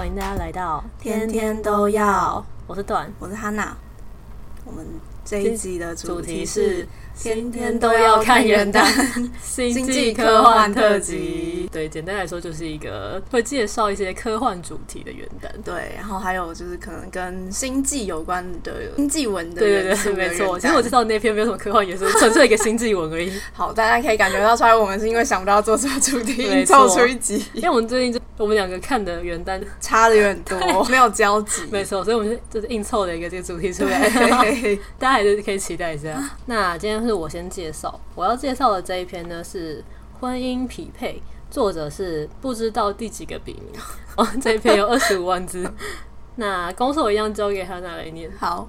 欢迎大家来到天天都要。我是段，我是哈娜。我们这一集的主题是。天天都要看元旦星际科幻特辑。对，简单来说就是一个会介绍一些科幻主题的元旦。对，然后还有就是可能跟星际有关的星际文的。对对对，没错。其实我知道那篇没有什么科幻元素，纯粹一个星际文而已。好，大家可以感觉到出来，我们是因为想不到做什么主题，凑出一集。因为我们最近就我们两个看的元旦差的有点多，没有交集。没错，所以我们就就是硬凑了一个这个主题出来，大家还是可以期待一下。那今天。是我先介绍，我要介绍的这一篇呢是婚姻匹配，作者是不知道第几个笔名哦，这一篇有二十五万字。那公司我一样交给他拿来念。好，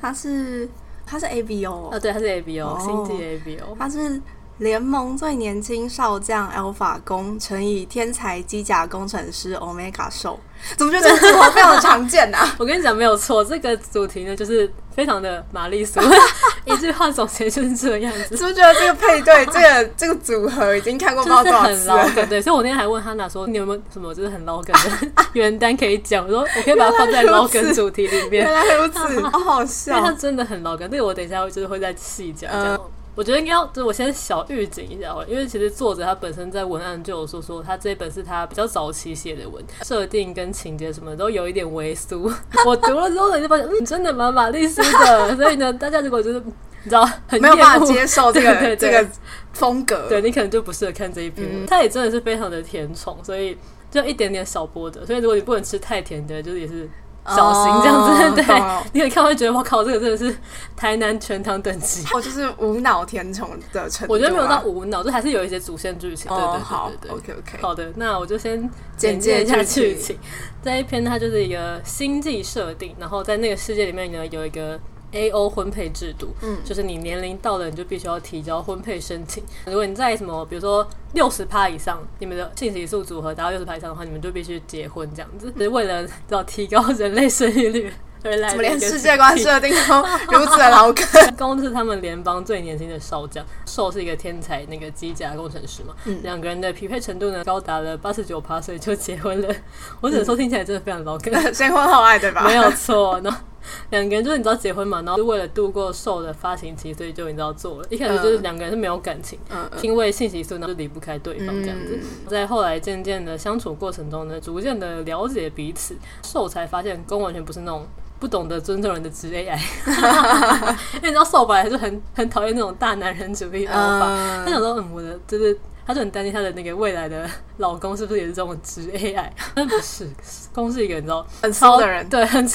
他是他是 A B O 啊，对，他是 A B O，星际 A B O，他是。联盟最年轻少将 Alpha 攻乘以天才机甲工程师 Omega 受，怎么觉得这个组合非常的常见呢、啊？我跟你讲，没有错，这个主题呢就是非常的玛丽苏，一句话总结就是这个样子。是不是觉得这个配对，这个这个组合已经看过多少次了？对对，所以我那天还问哈娜说，你有没有什么就是很老梗的原单可以讲？我说我可以把它放在老梗主题里面。原来如此，好好笑，因为它真的很老梗。这个我等一下就是会再细讲这样。我觉得应该要，就是我先小预警一下，因为其实作者他本身在文案就有说说，他这一本是他比较早期写的文，设定跟情节什么都有一点微俗。我读了之后呢，就发现嗯，真的蛮玛丽苏的。所以呢，大家如果就是你知道很没有办法接受这个 这个风格，对你可能就不适合看这一篇。嗯、他也真的是非常的甜宠，所以就一点点小波的。所以如果你不能吃太甜的，就是也是。小型这样子，oh, 对，哦、你可以看会觉得我靠，这个真的是台南全糖等级，哦，就是无脑甜宠的程度。我觉得没有到无脑，就还是有一些主线剧情。对对对对对，好，OK OK，好的，那我就先简介一下剧情。这一篇它就是一个星际设定，然后在那个世界里面呢，有一个。A O 婚配制度，嗯，就是你年龄到了，你就必须要提交婚配申请。如果你在什么，比如说六十趴以上，你们的信息素组合达到六十趴以上的话，你们就必须结婚这样子。就是为了要提高人类生育率。怎么连世界观设定都如此的老梗？攻是他们联邦最年轻的少将，受是一个天才那个机甲工程师嘛。嗯，两个人的匹配程度呢高达了八十九趴，所以就结婚了。我只能说听起来真的非常老梗。先婚后爱对吧？没有错呢。两个人就是你知道结婚嘛，然后是为了度过瘦的发情期，所以就你知道做了。一开始就是两个人是没有感情，嗯、因为信息素呢就离不开对方这样子。嗯、在后来渐渐的相处过程中呢，逐渐的了解彼此，瘦才发现公完全不是那种不懂得尊重人的直 AI，因为你知道瘦本来就很很讨厌那种大男人主义的方法，嗯、他想说嗯，我的就是他就很担心他的那个未来的老公是不是也是这种直 AI，但不是，公是一个你知道很骚的人，对，很。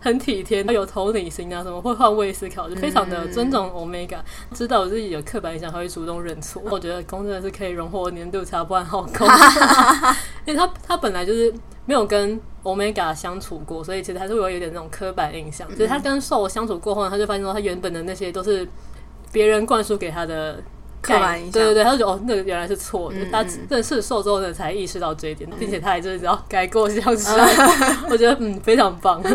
很体贴，有同理心啊，什么会换位思考，就非常的尊重 Omega，知道我自己有刻板印象，他会主动认错。我觉得公真的是可以荣获年度插班好攻，因为他他本来就是没有跟 Omega 相处过，所以其实还是会有一点那种刻板印象。就是他跟兽相处过后呢，他就发现说他原本的那些都是别人灌输给他的刻板印象，对对对，他就觉得哦，那个原来是错的。嗯、他认识受之后呢，才意识到这一点，并且他也就是知道改过向善，我觉得嗯非常棒。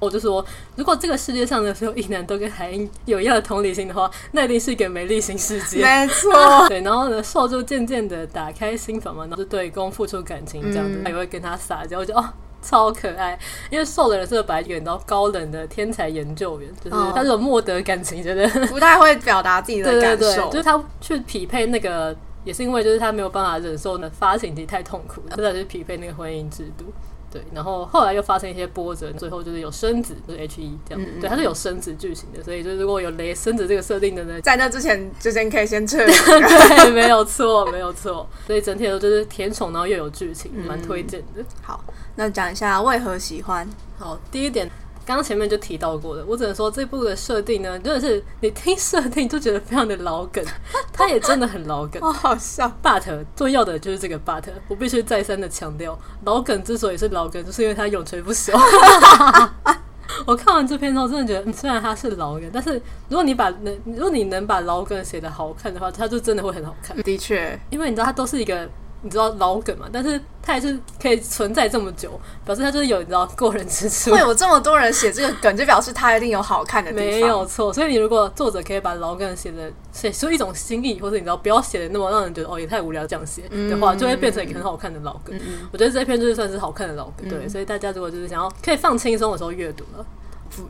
我就说，如果这个世界上的所有异男都跟海英有一样的同理心的话，那一定是一个美丽新世界。没错，对。然后呢，受就渐渐的打开心房嘛，然后就对公付出感情，这样子，他也会跟他撒娇，我觉得哦，超可爱。因为瘦的人设本来就演到高冷的天才研究员，就是他这种莫得感情，觉得 不太会表达自己的感受。就是他去匹配那个，也是因为就是他没有办法忍受呢发情期太痛苦，真的是匹配那个婚姻制度。对，然后后来又发生一些波折，最后就是有生子，就是 H E 这样子。嗯嗯对，它是有生子剧情的，所以就如果有雷生子这个设定的呢，在那之前之前可以先撤。对，没有错，没有错。所以整体都就是甜宠，然后又有剧情，蛮推荐的。好，那讲一下为何喜欢。好，第一点。刚刚前面就提到过的，我只能说这部的设定呢，真的是你听设定就觉得非常的老梗，它也真的很老梗，好笑。But 重要的就是这个 But，我必须再三的强调，老梗之所以是老梗，就是因为它永垂不朽。我看完这篇之后，真的觉得，虽然它是老梗，但是如果你把能，如果你能把老梗写得好看的话，它就真的会很好看。的确，因为你知道它都是一个。你知道老梗嘛，但是他还是可以存在这么久，表示他就是有你知道过人之处。会有这么多人写这个梗，就表示他一定有好看的地方。没有错，所以你如果作者可以把老梗写的写出一种新意，或者你知道不要写的那么让人觉得哦也太无聊这样写的话，就会变成一个很好看的老梗。嗯、我觉得这篇就是算是好看的老梗，嗯、对，所以大家如果就是想要可以放轻松的时候阅读了。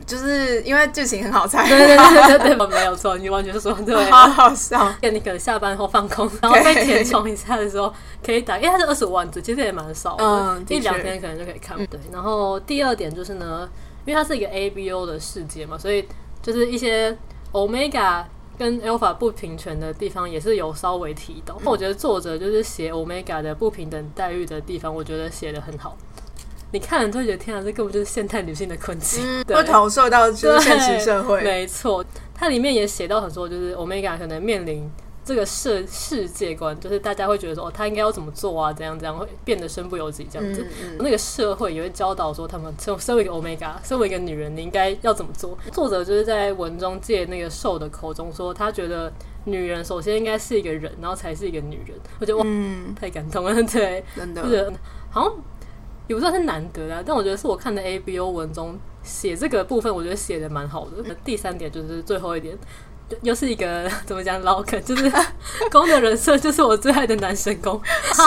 就是因为剧情很好猜，对对对对对，没有错，你完全说对，好好笑。你可能下班后放空，然后再填充一下的时候可以打，因为它是二十五万字，其实也蛮少的，嗯，一两天可能就可以看。对，然后第二点就是呢，因为它是一个 ABO 的世界嘛，所以就是一些 Omega 跟 Alpha 不平权的地方也是有稍微提到。我觉得作者就是写 Omega 的不平等待遇的地方，我觉得写的很好。你看了就会觉得天啊，这根本就是现代女性的困境，嗯、对会投射到就是现实社会。没错，它里面也写到很多，就是 Omega 可能面临这个世世界观，就是大家会觉得说，哦，他应该要怎么做啊？怎样怎样会变得身不由己这样子。嗯嗯、那个社会也会教导说，他们身身为一个 Omega，身为一个女人，你应该要怎么做？作者就是在文中借那个受的口中说，他觉得女人首先应该是一个人，然后才是一个女人。我觉得哇，嗯、太感动了，对，真的，就是好像。也不算是难得啊，但我觉得是我看的 A B O 文中写这个部分，我觉得写的蛮好的。第三点就是最后一点，又是一个 怎么讲老梗，就是 攻的人设就是我最爱的男神攻。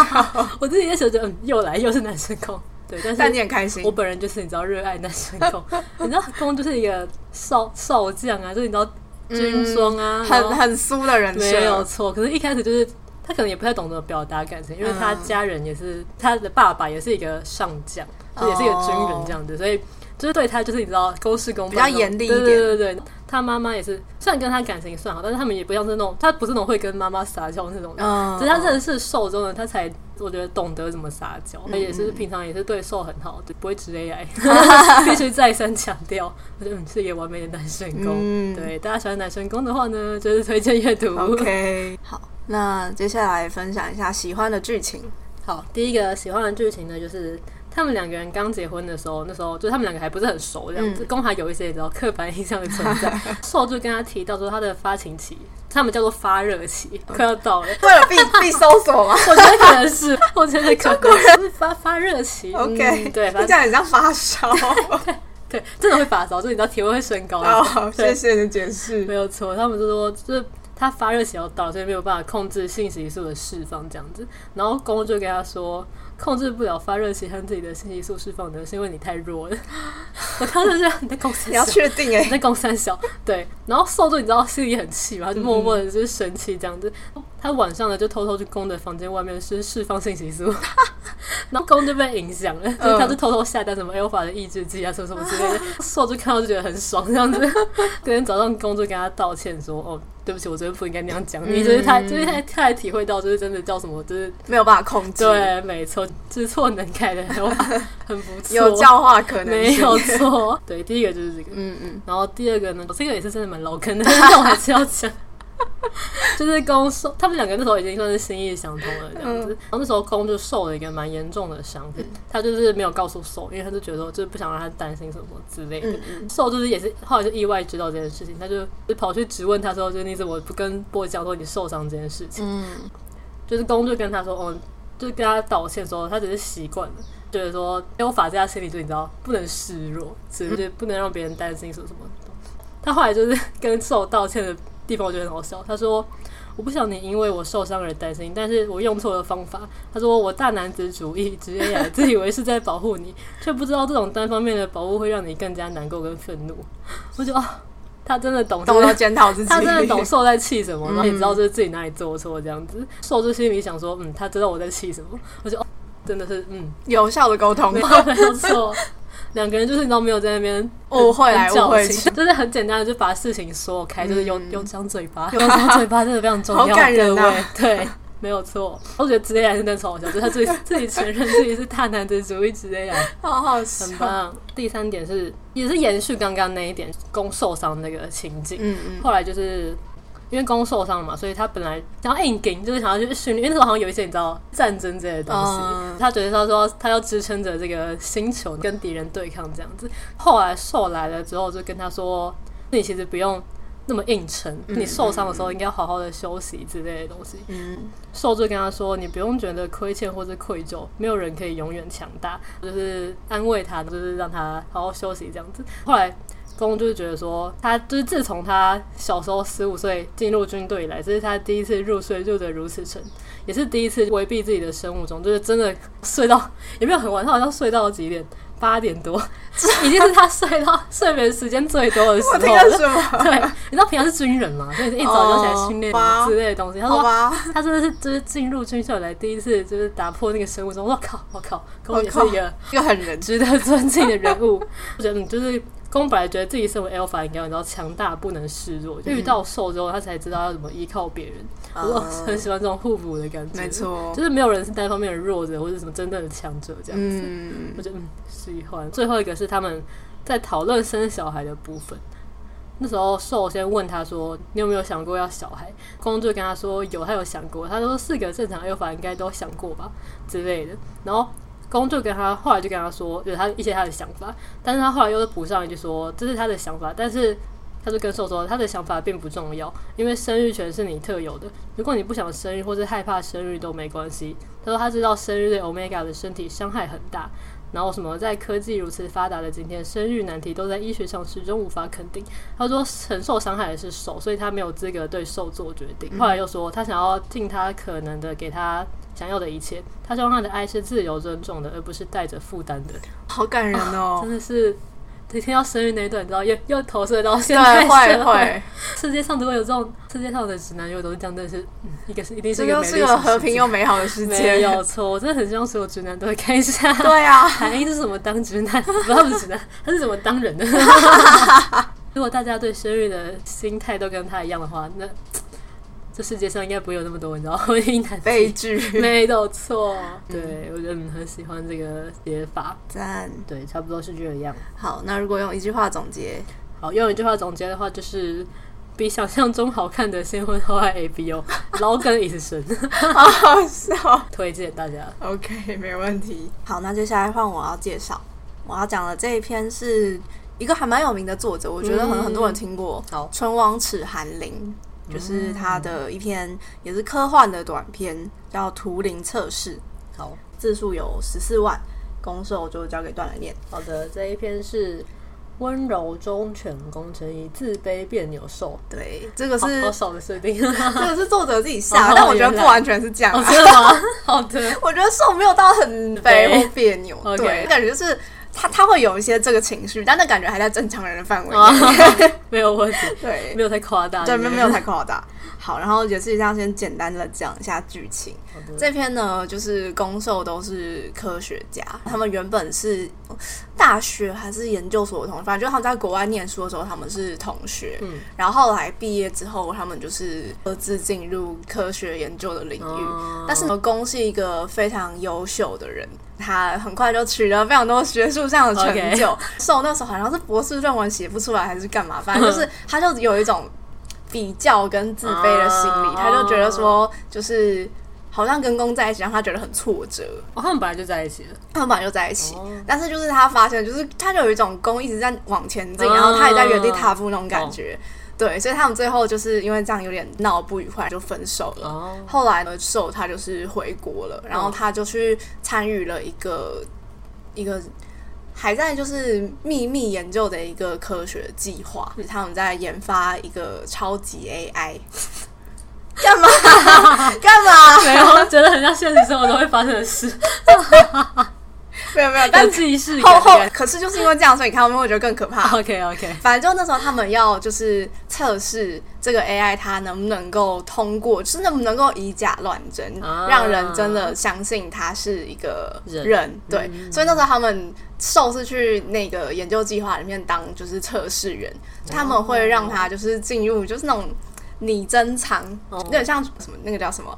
我自己也觉得，嗯，又来又是男神攻，对，但是但你很开心。我本人就是你知道热爱男神攻，你知道攻就是一个少少将啊，就是你知道军装啊，嗯、很很苏的人设，没有错。可是一开始就是。他可能也不太懂得表达感情，因为他家人也是他的爸爸，也是一个上将，也是一个军人这样子，所以就是对他就是你知道公事公办，比较严厉一点。对对对对，他妈妈也是，虽然跟他感情算好，但是他们也不像是那种，他不是那种会跟妈妈撒娇那种人。只是他真的是受中的，他才我觉得懂得怎么撒娇。他也是平常也是对受很好，就不会直 AI，必须再三强调，我觉得是一个完美的男神攻。对，大家喜欢男神攻的话呢，就是推荐阅读。OK，好。那接下来分享一下喜欢的剧情。好，第一个喜欢的剧情呢，就是他们两个人刚结婚的时候，那时候就他们两个还不是很熟，这样子，公还有一些你知道刻板印象的存在。受就跟他提到说，他的发情期，他们叫做发热期，快要到了，为了避避搜索吗？我觉得可能是，我觉得可能是发发热期。OK，对，这样很像发烧，对，真的会发烧，就你知道体温会升高。好，谢谢你的解释，没有错，他们就说就是。他发热期要到，所以没有办法控制性激素的释放，这样子。然后公就跟他说，控制不了发热期和自己的性激素释放的是因为你太弱了。我当时就你在公三小，你要确定哎，你在公三小对。然后受助你知道心里很气嘛，他就默默的就是生气这样子。嗯、他晚上呢就偷偷去公的房间外面是释放性激素，然后公就被影响了，所以他就偷偷下单什么 Alpha 的抑制剂啊什么什么之类的。受助看到就觉得很爽这样子。隔天早上公就跟他道歉说哦。对不起，我昨天不应该那样讲你，就是他，就是他，他还体会到，就是真的叫什么，就是没有办法控制。对，没错，知错能改的话很不错，有教化可能，没有错。对，第一个就是这个，嗯嗯。然后第二个呢，这个也是真的蛮老坑的，但我还是要讲。就是攻受，他们两个那时候已经算是心意相通了这样子。然后那时候攻就受了一个蛮严重的伤，他就是没有告诉受，因为他就觉得就是不想让他担心什么之类的。受就是也是后来就意外知道这件事情，他就就跑去质问他说：“就是你怎么不跟波讲说你受伤这件事情？”嗯，就是攻就跟他说：“哦，就跟他道歉说他只是习惯了，就是说因为我法在他心里就你知道不能示弱，只是不能让别人担心什么什么。”他后来就是跟受道歉的。地方我觉得很好笑。他说：“我不想你因为我受伤而担心，但是我用错了方法。”他说：“我大男子主义，直接来自以为是在保护你，却不知道这种单方面的保护会让你更加难过跟愤怒。”我就哦，他真的懂，懂得检讨自己，他真的懂受在气什么，然后也知道就是自己哪里做错这样子。受就心里想说：“嗯，他知道我在气什么。”我就哦，真的是嗯，有效的沟通，没错。两个人就是你都没有在那边误会来误会去，就是很简单的就把事情说开，嗯、就是用用张嘴巴，用张嘴巴真的非常重要。好感人啊！对，没有错。我觉得直接还是那超好笑，就是他自己自己承认自己是大男子主义之类的，好好笑，很棒。第三点是也是延续刚刚那一点，攻受伤那个情景。嗯嗯。后来就是。因为攻受伤嘛，所以他本来想要硬顶，就是想要去训练。因为那时候好像有一些你知道战争这些东西，嗯、他觉得他说他要支撑着这个星球跟敌人对抗这样子。后来受来了之后，就跟他说：“你其实不用那么硬撑，你受伤的时候应该好好的休息之类的东西。嗯，受就跟他说，你不用觉得亏欠或是愧疚，没有人可以永远强大，就是安慰他，就是让他好好休息这样子。后来。公就是觉得说，他就是自从他小时候十五岁进入军队以来，这是他第一次入睡入得如此沉，也是第一次回避自己的生物钟，就是真的睡到也没有很晚，他好像睡到了几点？八点多，已经是他睡到睡眠时间最多的时候了。对，你知道平常是军人嘛，所以一早就起来训练之类的东西。他说 他真的是就是进入军校以来第一次就是打破那个生物钟。我靠，我靠，公也是一个一个很人值得尊敬的人物。我觉得你就是。公本来觉得自己身为 Alpha 应该你知道强大不能示弱，嗯、遇到受之后他才知道要怎么依靠别人。我、嗯、很喜欢这种互补的感觉，没错，就是没有人是单方面的弱者或者什么真正的强者这样子。嗯、我觉得嗯喜欢。最后一个是他们在讨论生小孩的部分，那时候受先问他说：“你有没有想过要小孩？”公就跟他说：“有，他有想过。”他说：“四个正常 Alpha 应该都想过吧之类的。”然后。公就跟他后来就跟他说，就是他一些他的想法，但是他后来又是补上一句说，这是他的想法，但是他就跟兽说，他的想法并不重要，因为生育权是你特有的，如果你不想生育或是害怕生育都没关系。他说他知道生育对 Omega 的身体伤害很大。然后什么，在科技如此发达的今天，生育难题都在医学上始终无法肯定。他说承受伤害的是手，所以他没有资格对受做决定。后来又说，他想要尽他可能的给他想要的一切。他希望他的爱是自由尊重的，而不是带着负担的。好感人哦，真的是。听到生育那一段，你知道又又投射到现在社会。会会世界上如果有这种世界上的直男，又都是这样，但是嗯，一个是一定是一个美是个和平又美好的世界。没有错，我真的很希望所有直男都会看一下。对啊，韩英是怎么当直男？不，他不是直男，他是怎么当人的？如果大家对生育的心态都跟他一样的话，那。这世界上应该不会有那么多，你知道婚姻 难悲剧，没有错。对，我觉得很喜欢这个写法，赞。对，差不多是这样。好，那如果用一句话总结，好，用一句话总结的话，就是比想象中好看的先婚后爱 A B O，老梗已深，好好笑，推荐大家。OK，没问题。好，那接下来换我要介绍，我要讲的这一篇是一个还蛮有名的作者，我觉得可能很多人听过，好，春汪尺寒林。就是他的一篇也是科幻的短片，叫《图灵测试》。好，字数有十四万，攻受就交给段来念。好的，这一篇是温柔忠犬攻城以自卑别扭受。对，这个是好少的设定，这个是作者自己下的，但我觉得不完全是这样。真的吗？好的，我觉得兽没有到很肥或别扭，对，感觉就是。他他会有一些这个情绪，但那感觉还在正常人的范围内，没有问题。对，没有太夸大，对，没有没有太夸大。好，然后也是这样，先简单的讲一下剧情。这篇呢，就是攻受都是科学家，他们原本是大学还是研究所的同学，反正就他们在国外念书的时候，他们是同学。嗯，然后后来毕业之后，他们就是各自进入科学研究的领域。嗯、但是呢，攻是一个非常优秀的人，他很快就取得非常多学术上的成就。受那时候好像是博士论文写不出来，还是干嘛？反正就是 他就有一种比较跟自卑的心理，他就觉得说，就是。好像跟公在一起，让他觉得很挫折。哦，他们本来就在一起了，他们本来就在一起。哦、但是就是他发现，就是他就有一种公一直在往前进，哦、然后他也在原地踏步那种感觉。哦、对，所以他们最后就是因为这样有点闹不愉快，就分手了。哦、后来呢，受他就是回国了，然后他就去参与了一个一个还在就是秘密研究的一个科学计划，就是他们在研发一个超级 AI。干嘛？干嘛？没有，觉得很像现实生活中会发生的事。没有没有，但记忆后后，可是就是因为这样，所以你看后面会觉得更可怕。OK OK，反正就那时候他们要就是测试这个 AI 它能不能够通过，就是能不能够以假乱真，啊、让人真的相信他是一个人。人对，嗯、所以那时候他们受是去那个研究计划里面当就是测试员，哦、他们会让他就是进入就是那种。拟真藏，有点像什么那个叫什么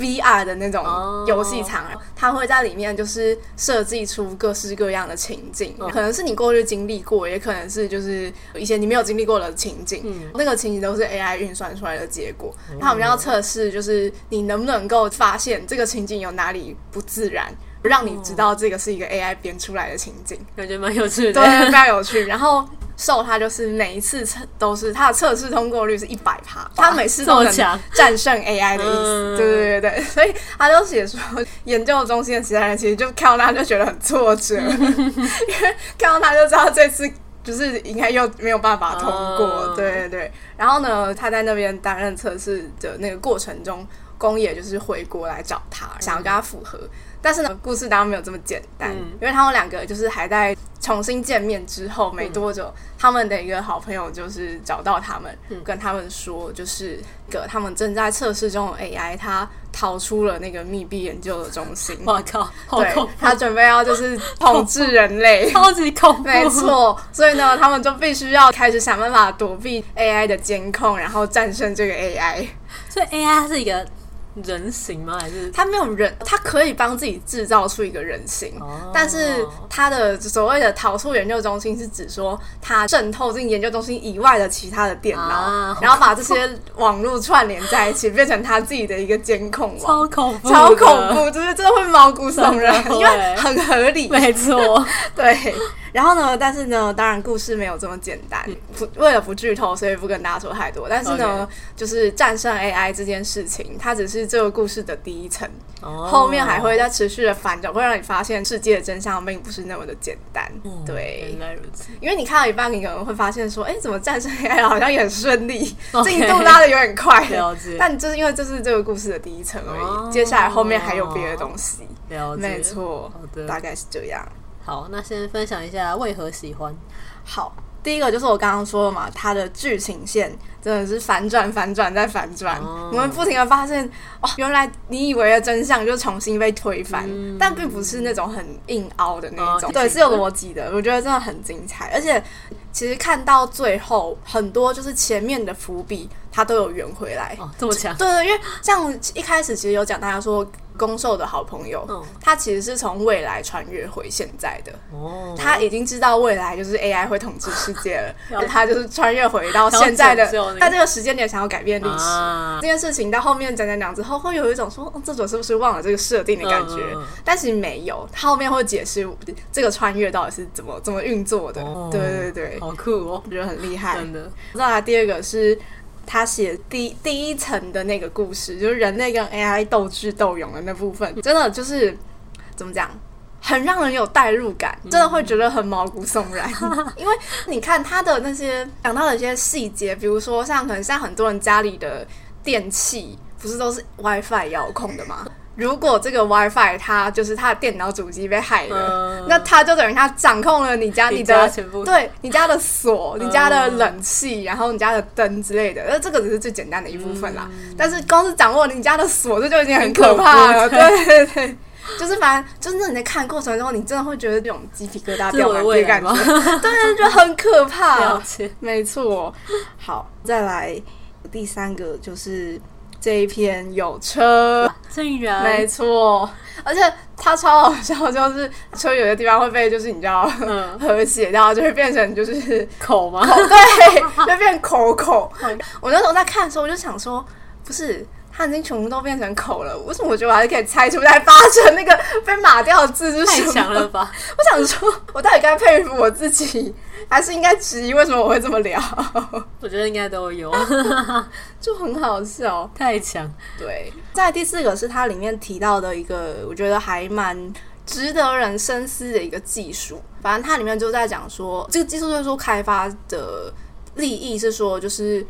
VR 的那种游戏场，他会在里面就是设计出各式各样的情境，可能是你过去经历过，也可能是就是一些你没有经历过的情境，那个情景都是 AI 运算出来的结果。那我们要测试，就是你能不能够发现这个情景有哪里不自然，让你知道这个是一个 AI 编出来的情景，感觉蛮有趣的，对，非常有趣。然后。兽它就是每一次测都是他的测试通过率是一百趴，他每次都能战胜 AI 的意思。对对对对，所以他就写说，研究中心的其他人其实就看到他就觉得很挫折，因为看到他就知道这次就是应该又没有办法通过。对对对，然后呢，他在那边担任测试的那个过程中，宫野就是回国来找他，想要跟他复合。但是呢，故事当然没有这么简单，嗯、因为他们两个就是还在重新见面之后没多久，嗯、他们的一个好朋友就是找到他们，嗯、跟他们说，就是个他们正在测试中的 AI，他逃出了那个密闭研究的中心。我靠！对，他准备要就是统治人类，超级恐怖。没错，所以呢，他们就必须要开始想办法躲避 AI 的监控，然后战胜这个 AI。所以 AI 是一个。人形吗？还是他没有人？他可以帮自己制造出一个人形，哦、但是他的所谓的逃出研究中心是指说他渗透进研究中心以外的其他的电脑，啊、然后把这些网络串联在一起，变成他自己的一个监控网。超恐怖，超恐怖，就是真的会毛骨悚然，因为很合理。没错，对。然后呢？但是呢？当然，故事没有这么简单。不，为了不剧透，所以不跟大家说太多。但是呢.就是战胜 AI 这件事情，它只是这个故事的第一层，oh. 后面还会再持续的反转，会让你发现世界的真相并不是那么的简单。Oh, 对，原来如此。因为你看到一半，你可能会发现说：“哎，怎么战胜 AI 好像也很顺利，进.度拉的有点快。”了解。但就是因为这是这个故事的第一层而已，oh. 接下来后面还有别的东西。了解。没错。好的。大概是这样。好，那先分享一下为何喜欢。好，第一个就是我刚刚说的嘛，它的剧情线真的是反转、反转再反转，我们、哦、不停的发现，哦，原来你以为的真相就重新被推翻，嗯、但并不是那种很硬凹的那种，哦、对，是有逻辑的，我觉得真的很精彩，而且其实看到最后，很多就是前面的伏笔，它都有圆回来，哦，这么强，对对，因为像一开始其实有讲大家说。攻受的好朋友，嗯、他其实是从未来穿越回现在的。哦，他已经知道未来就是 AI 会统治世界了，然后他就是穿越回到现在的，在这个时间点想要改变历史、啊、这件事情。到后面讲讲讲之后，会有一种说，作、哦、者是不是忘了这个设定的感觉？嗯、但其实没有，他后面会解释这个穿越到底是怎么怎么运作的。哦、对对对，好酷哦，我觉得很厉害。真的。再来第二个是。他写第第一层的那个故事，就是人类跟 AI 斗智斗勇的那部分，真的就是怎么讲，很让人有代入感，真的会觉得很毛骨悚然。因为你看他的那些讲到的一些细节，比如说像可能像很多人家里的电器，不是都是 WiFi 遥控的吗？如果这个 WiFi 它就是它的电脑主机被害了，嗯、那它就等于它掌控了你家你的对你家的锁、嗯、你家的冷气，然后你家的灯之类的。那这个只是最简单的一部分啦。嗯、但是光是掌握你家的锁，这就已经很可怕了。对对对，就是反正就是你在看过程中，你真的会觉得这种鸡皮疙瘩掉满地感觉，对，就很可怕。没错。好，再来第三个就是。这一篇有车，没错，而且它超好笑，就是车有的地方会被就是你知道嗯和谐掉，就会变成就是口吗？口对，就变口口。我那时候在看的时候，我就想说，不是。它已经全部都变成口了，为什么我觉得我还是可以猜出来发成那个被码掉的字是什么？太强了吧！我想说，我到底该佩服我自己，还是应该质疑为什么我会这么聊？我觉得应该都有，就很好笑，太强。对，在第四个是它里面提到的一个，我觉得还蛮值得人深思的一个技术。反正它里面就在讲说，这个技术就是说开发的利益是说，就是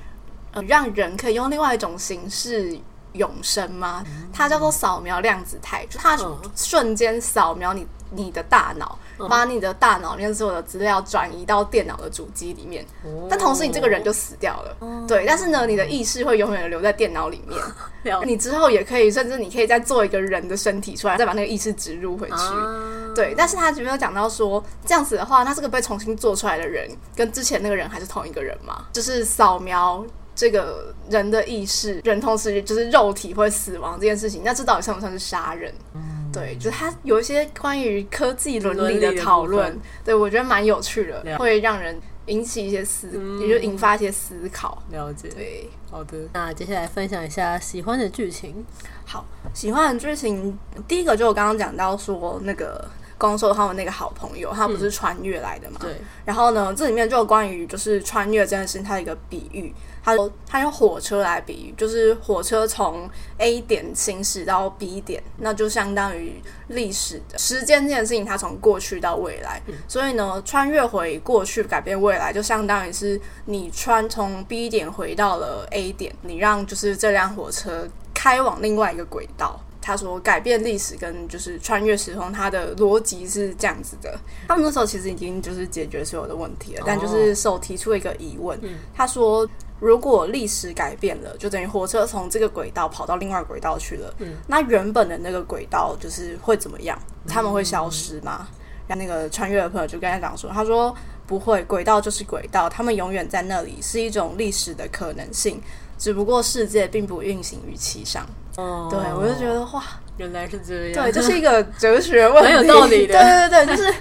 呃，让人可以用另外一种形式。永生吗？它叫做扫描量子态，就它瞬间扫描你你的大脑，把你的大脑里面所有的资料转移到电脑的主机里面。但同时，你这个人就死掉了。对，但是呢，你的意识会永远留在电脑里面。你之后也可以，甚至你可以再做一个人的身体出来，再把那个意识植入回去。对，但是他有没有讲到说，这样子的话，他这个被重新做出来的人，跟之前那个人还是同一个人吗？就是扫描。这个人的意识，人同时就是肉体会死亡这件事情，那这到底算不算是杀人？嗯、对，就是他有一些关于科技伦理的讨论，对我觉得蛮有趣的，会让人引起一些思，嗯、也就引发一些思考。了解，对，好的。那接下来分享一下喜欢的剧情。好，喜欢的剧情，第一个就我刚刚讲到说那个。攻受他们那个好朋友，他不是穿越来的嘛？对。然后呢，这里面就有关于就是穿越这件事情，它的一个比喻。他说他用火车来比喻，就是火车从 A 点行驶到 B 点，那就相当于历史的时间这件事情，它从过去到未来。嗯、所以呢，穿越回过去改变未来，就相当于是你穿从 B 点回到了 A 点，你让就是这辆火车开往另外一个轨道。他说改变历史跟就是穿越时空，它的逻辑是这样子的。他们那时候其实已经就是解决所有的问题了，但就是手提出一个疑问。哦、他说。如果历史改变了，就等于火车从这个轨道跑到另外轨道去了。嗯，那原本的那个轨道就是会怎么样？他们会消失吗？然后那个穿越的朋友就跟他讲说：“他说不会，轨道就是轨道，他们永远在那里，是一种历史的可能性，只不过世界并不运行于其上。”哦，对，我就觉得哇，原来是这样，对，这是一个哲学问题，很有道理的。对对对，就是。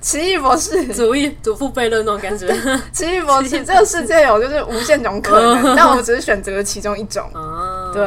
奇异博士祖义祖父悖论那种感觉。奇异博士，这个世界有就是无限种可能，但我们只是选择了其中一种。对，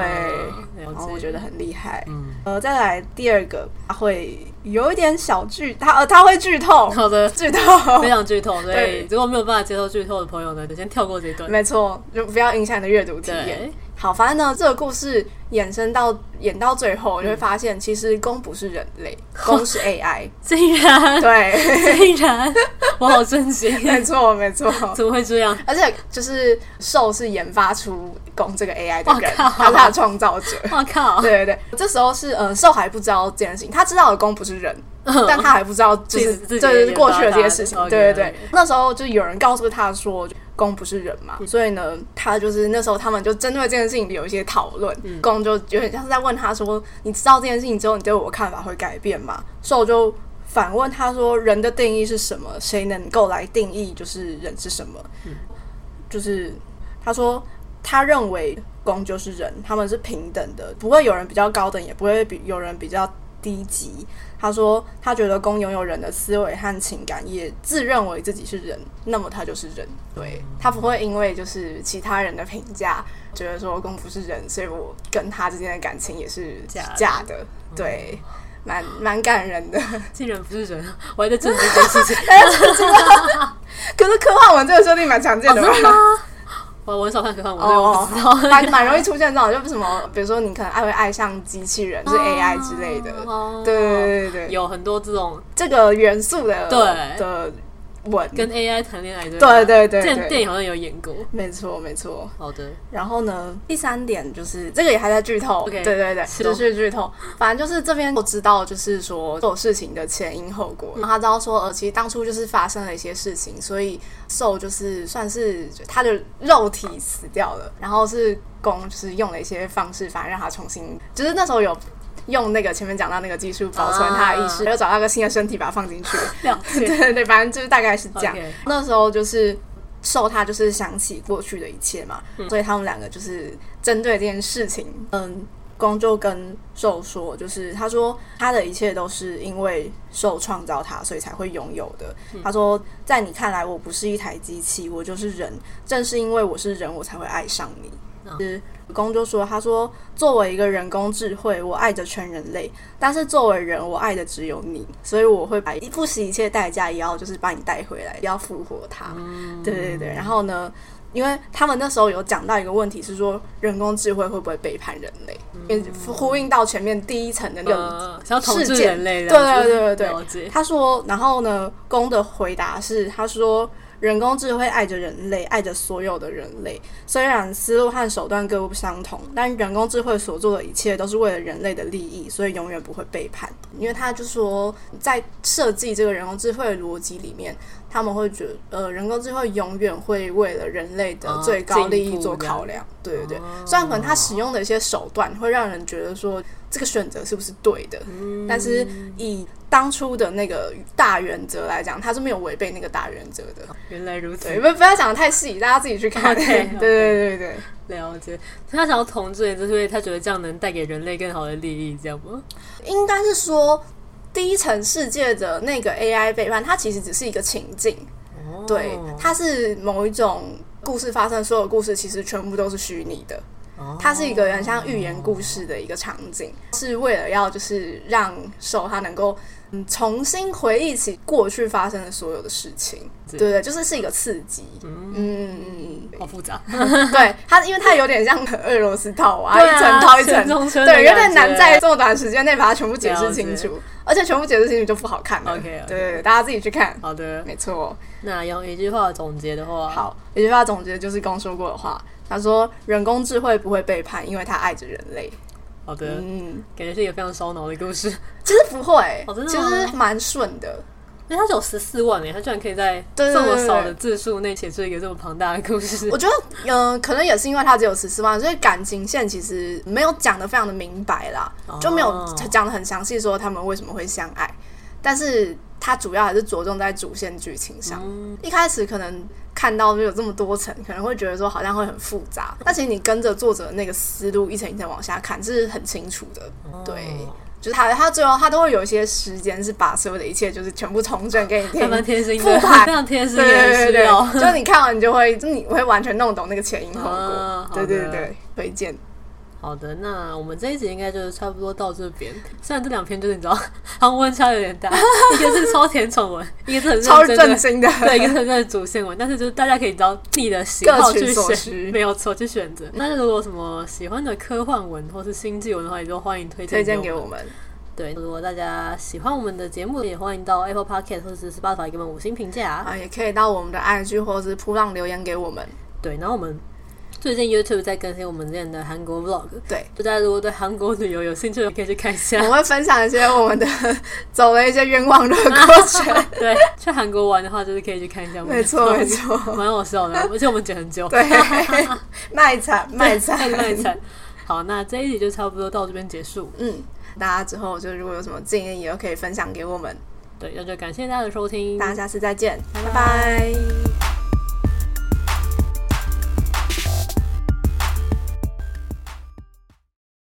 然后我觉得很厉害。嗯，呃，再来第二个，他会有一点小剧，他呃他会剧透。好的，剧透，非常剧透。对，如果没有办法接受剧透的朋友呢，就先跳过这一段。没错，就不要影响你的阅读体验。好，反正呢，这个故事衍生到演到最后，你会发现，其实公不是人类，公是 AI。竟然，对，竟然，我好震惊。没错，没错，怎么会这样？而且，就是兽是研发出攻这个 AI 的人，他是他的创造者。我靠！对对对，这时候是呃，兽还不知道这件事情，他知道的攻不是人，但他还不知道，就是就是过去的这些事情。对对对，那时候就有人告诉他说。攻不是人嘛，所以呢，他就是那时候他们就针对这件事情有一些讨论。攻、嗯、就有点像是在问他说：“你知道这件事情之后，你对我看法会改变吗？”受就反问他说：“人的定义是什么？谁能够来定义就是人是什么？”嗯、就是他说他认为公就是人，他们是平等的，不会有人比较高等，也不会比有人比较低级。他说：“他觉得公拥有人的思维和情感，也自认为自己是人，那么他就是人。对，他不会因为就是其他人的评价，觉得说公不是人，所以我跟他之间的感情也是假的。假的对，蛮蛮感人的。竟然不是人，我还在震惊这件事情。可是科幻文这个设定蛮常见的吧？”哦我很少看科幻，我对我不知道，蛮蛮容易出现这种，就什么，比如说你可能爱会爱上机器人，就是 AI 之类的，对对对对，有很多这种这个元素的对的。跟 AI 谈恋爱对对对对，这电影好像有演过，没错没错。好的，然后呢，第三点就是这个也还在剧透，对对对，持续剧透。反正就是这边我知道，就是说做事情的前因后果。然后他知道说，呃，其实当初就是发生了一些事情，所以受就是算是他的肉体死掉了，然后是攻就是用了一些方式，反而让他重新，就是那时候有。用那个前面讲到那个技术保存他的意识，又找到一个新的身体把它放进去。对对对，反正就是大概是这样。那时候就是受他就是想起过去的一切嘛，所以他们两个就是针对这件事情，嗯，光就跟受说，就是他说他的一切都是因为受创造他，所以才会拥有的。他说，在你看来我不是一台机器，我就是人，正是因为我是人，我才会爱上你。是攻就说：“他说，作为一个人工智慧，我爱着全人类，但是作为人，我爱的只有你，所以我会把不惜一切代价，也要就是把你带回来，要复活他。嗯、对对对。然后呢，因为他们那时候有讲到一个问题，是说人工智慧会不会背叛人类？嗯、呼应到前面第一层的那个事件。对对对对对。他说，然后呢，公的回答是，他说。”人工智慧爱着人类，爱着所有的人类。虽然思路和手段各不相同，但人工智慧所做的一切都是为了人类的利益，所以永远不会背叛。因为他就说，在设计这个人工智慧的逻辑里面，他们会觉得，呃，人工智慧永远会为了人类的最高利益做考量。对对对，虽然可能他使用的一些手段会让人觉得说。这个选择是不是对的？嗯、但是以当初的那个大原则来讲，他是没有违背那个大原则的。原来如此，不不要讲得太细，大家自己去看。Okay, 对对对对对，了解。他想要统治，就是因为他觉得这样能带给人类更好的利益，这样吗？应该是说，第一层世界的那个 AI 背叛，它其实只是一个情境。哦、对，它是某一种故事发生，所有故事其实全部都是虚拟的。它是一个很像寓言故事的一个场景，是为了要就是让兽它能够。嗯，重新回忆起过去发生的所有的事情，对对，就是是一个刺激。嗯嗯嗯，好复杂。对它，因为它有点像俄罗斯套娃，一层套一层，对，有点难在这么短时间内把它全部解释清楚，而且全部解释清楚就不好看了。OK，对，大家自己去看。好的，没错。那用一句话总结的话，好，一句话总结就是刚说过的话。他说：“人工智慧不会背叛，因为他爱着人类。”好的，嗯，感觉是一个非常烧脑的故事。其实不会，哦、真的其实蛮顺的。因为它只有十四万诶，它居然可以在这么少的字数内写出一个这么庞大的故事。我觉得，嗯、呃，可能也是因为它只有十四万，所以感情线其实没有讲的非常的明白啦，哦、就没有讲的很详细，说他们为什么会相爱。但是它主要还是着重在主线剧情上。嗯、一开始可能。看到就有这么多层，可能会觉得说好像会很复杂。但其实你跟着作者那个思路一层一层往下看，这是很清楚的。哦、对，就是他他最后他都会有一些时间是把所有的一切就是全部重整给你听，蛮贴心的，非常贴心。对对对对，就你看完你就会，就你会完全弄懂那个前因后果。哦、对对对，推荐。好的，那我们这一集应该就是差不多到这边。虽然这两篇就是你知道，它温差有点大，一个是超甜宠文，一个是很超震惊的，对，一个是很主线文。但是就是大家可以找你的喜好去选，没有错，去选择。那如果什么喜欢的科幻文或是星际文的话，也都欢迎推荐推荐给我们。对，如果大家喜欢我们的节目，也欢迎到 Apple Podcast 或者是 Spotify 给我们五星评价啊，也可以到我们的 IG 或者是铺浪留言给我们。对，然后我们。最近 YouTube 在更新我们这样的韩国 Vlog，对，大家如果对韩国旅游有兴趣，可以去看一下。我会分享一些我们的 走了一些冤枉路的过程。对，去韩国玩的话，就是可以去看一下。没错，没错，蛮好笑的，而且我们剪很久。对，卖惨，卖惨，卖惨。好，那这一集就差不多到这边结束。嗯，大家之后就如果有什么建议，也都可以分享给我们。对，那就感谢大家的收听，大家下次再见，拜拜。